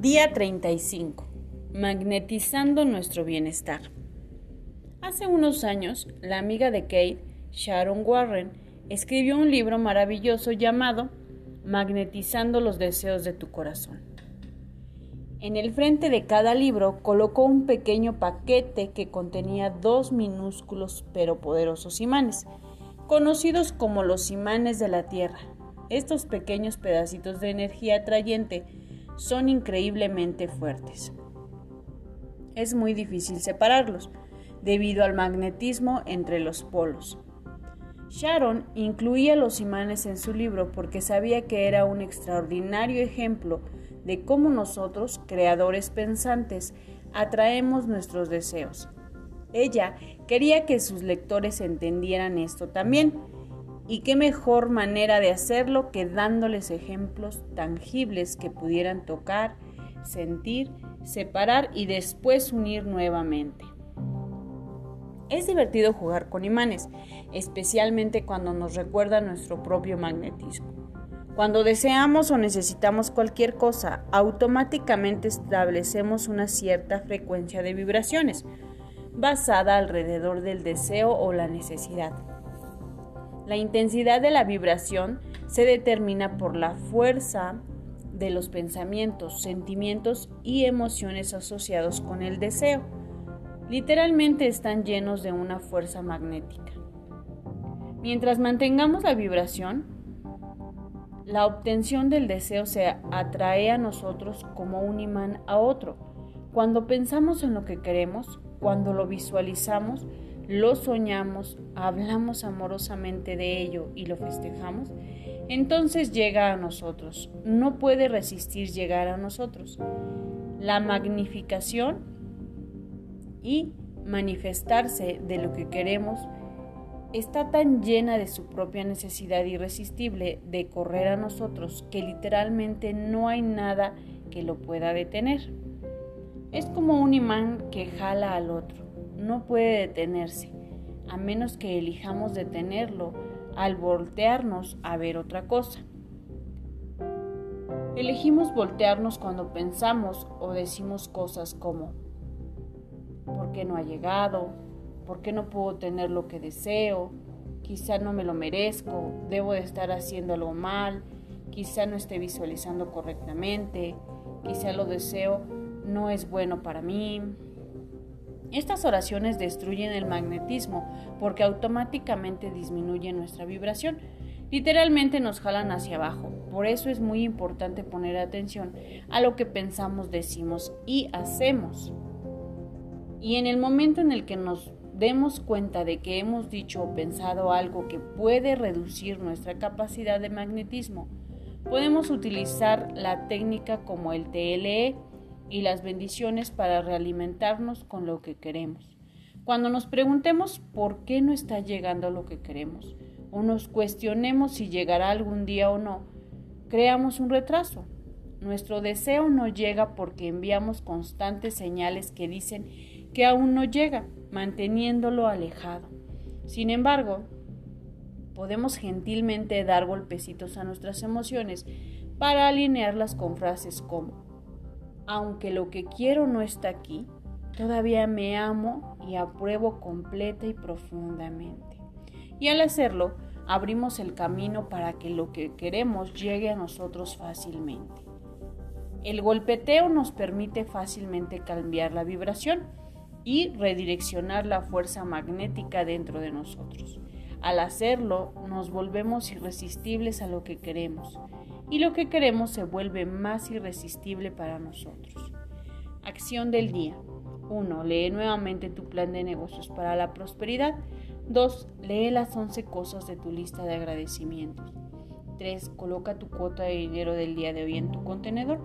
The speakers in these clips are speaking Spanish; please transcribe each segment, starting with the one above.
Día 35. Magnetizando nuestro bienestar. Hace unos años, la amiga de Kate, Sharon Warren, escribió un libro maravilloso llamado Magnetizando los deseos de tu corazón. En el frente de cada libro colocó un pequeño paquete que contenía dos minúsculos pero poderosos imanes, conocidos como los imanes de la Tierra. Estos pequeños pedacitos de energía atrayente son increíblemente fuertes. Es muy difícil separarlos, debido al magnetismo entre los polos. Sharon incluía los imanes en su libro porque sabía que era un extraordinario ejemplo de cómo nosotros, creadores pensantes, atraemos nuestros deseos. Ella quería que sus lectores entendieran esto también y qué mejor manera de hacerlo que dándoles ejemplos tangibles que pudieran tocar, sentir, separar y después unir nuevamente. Es divertido jugar con imanes, especialmente cuando nos recuerda nuestro propio magnetismo. Cuando deseamos o necesitamos cualquier cosa, automáticamente establecemos una cierta frecuencia de vibraciones, basada alrededor del deseo o la necesidad. La intensidad de la vibración se determina por la fuerza de los pensamientos, sentimientos y emociones asociados con el deseo. Literalmente están llenos de una fuerza magnética. Mientras mantengamos la vibración, la obtención del deseo se atrae a nosotros como un imán a otro. Cuando pensamos en lo que queremos, cuando lo visualizamos, lo soñamos, hablamos amorosamente de ello y lo festejamos, entonces llega a nosotros. No puede resistir llegar a nosotros. La magnificación y manifestarse de lo que queremos está tan llena de su propia necesidad irresistible de correr a nosotros que literalmente no hay nada que lo pueda detener. Es como un imán que jala al otro no puede detenerse, a menos que elijamos detenerlo al voltearnos a ver otra cosa. Elegimos voltearnos cuando pensamos o decimos cosas como ¿por qué no ha llegado? ¿Por qué no puedo tener lo que deseo? Quizá no me lo merezco, debo de estar haciendo algo mal, quizá no esté visualizando correctamente, quizá lo deseo no es bueno para mí, estas oraciones destruyen el magnetismo porque automáticamente disminuyen nuestra vibración. Literalmente nos jalan hacia abajo. Por eso es muy importante poner atención a lo que pensamos, decimos y hacemos. Y en el momento en el que nos demos cuenta de que hemos dicho o pensado algo que puede reducir nuestra capacidad de magnetismo, podemos utilizar la técnica como el TLE y las bendiciones para realimentarnos con lo que queremos. Cuando nos preguntemos por qué no está llegando lo que queremos o nos cuestionemos si llegará algún día o no, creamos un retraso. Nuestro deseo no llega porque enviamos constantes señales que dicen que aún no llega, manteniéndolo alejado. Sin embargo, podemos gentilmente dar golpecitos a nuestras emociones para alinearlas con frases como aunque lo que quiero no está aquí, todavía me amo y apruebo completa y profundamente. Y al hacerlo, abrimos el camino para que lo que queremos llegue a nosotros fácilmente. El golpeteo nos permite fácilmente cambiar la vibración y redireccionar la fuerza magnética dentro de nosotros. Al hacerlo, nos volvemos irresistibles a lo que queremos y lo que queremos se vuelve más irresistible para nosotros. Acción del día. 1. Lee nuevamente tu plan de negocios para la prosperidad. 2. Lee las 11 cosas de tu lista de agradecimientos. 3. Coloca tu cuota de dinero del día de hoy en tu contenedor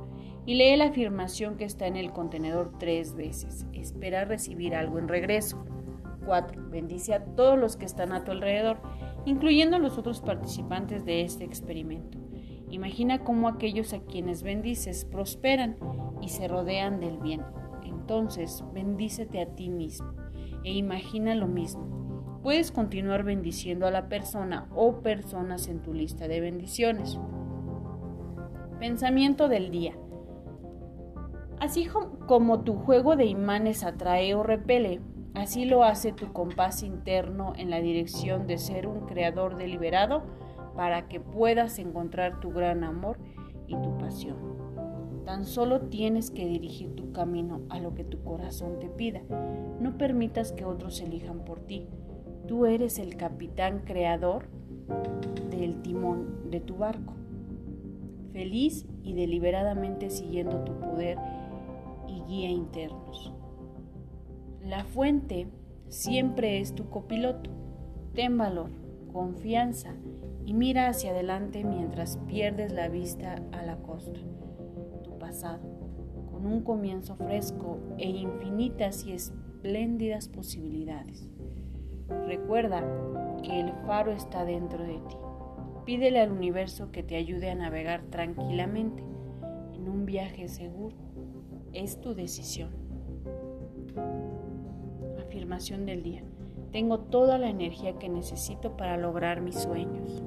y lee la afirmación que está en el contenedor tres veces. Espera recibir algo en regreso. 4. Bendice a todos los que están a tu alrededor, incluyendo a los otros participantes de este experimento. Imagina cómo aquellos a quienes bendices prosperan y se rodean del bien. Entonces, bendícete a ti mismo e imagina lo mismo. Puedes continuar bendiciendo a la persona o personas en tu lista de bendiciones. Pensamiento del día. Así como tu juego de imanes atrae o repele, así lo hace tu compás interno en la dirección de ser un creador deliberado para que puedas encontrar tu gran amor y tu pasión. Tan solo tienes que dirigir tu camino a lo que tu corazón te pida. No permitas que otros elijan por ti. Tú eres el capitán creador del timón de tu barco, feliz y deliberadamente siguiendo tu poder y guía internos. La fuente siempre es tu copiloto. Ten valor, confianza y mira hacia adelante mientras pierdes la vista a la costa. Tu pasado, con un comienzo fresco e infinitas y espléndidas posibilidades. Recuerda que el faro está dentro de ti. Pídele al universo que te ayude a navegar tranquilamente en un viaje seguro es tu decisión. Afirmación del día. Tengo toda la energía que necesito para lograr mis sueños.